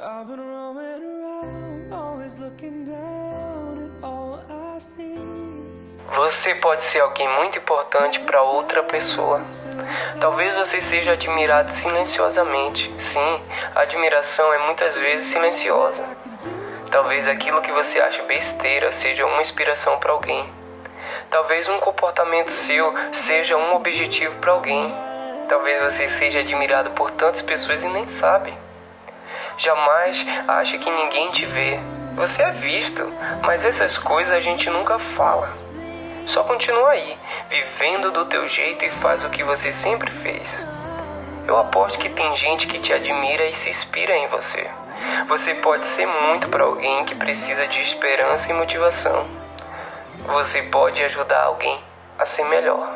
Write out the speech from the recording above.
I've been roaming around, always looking down at all I see. Você pode ser alguém muito importante para outra pessoa. Talvez você seja admirado silenciosamente. Sim, a admiração é muitas vezes silenciosa. Talvez aquilo que você acha besteira seja uma inspiração para alguém. Talvez um comportamento seu seja um objetivo para alguém. Talvez você seja admirado por tantas pessoas e nem sabe. Jamais ache que ninguém te vê. Você é visto, mas essas coisas a gente nunca fala. Só continua aí, vivendo do teu jeito e faz o que você sempre fez. Eu aposto que tem gente que te admira e se inspira em você. Você pode ser muito para alguém que precisa de esperança e motivação. Você pode ajudar alguém a ser melhor.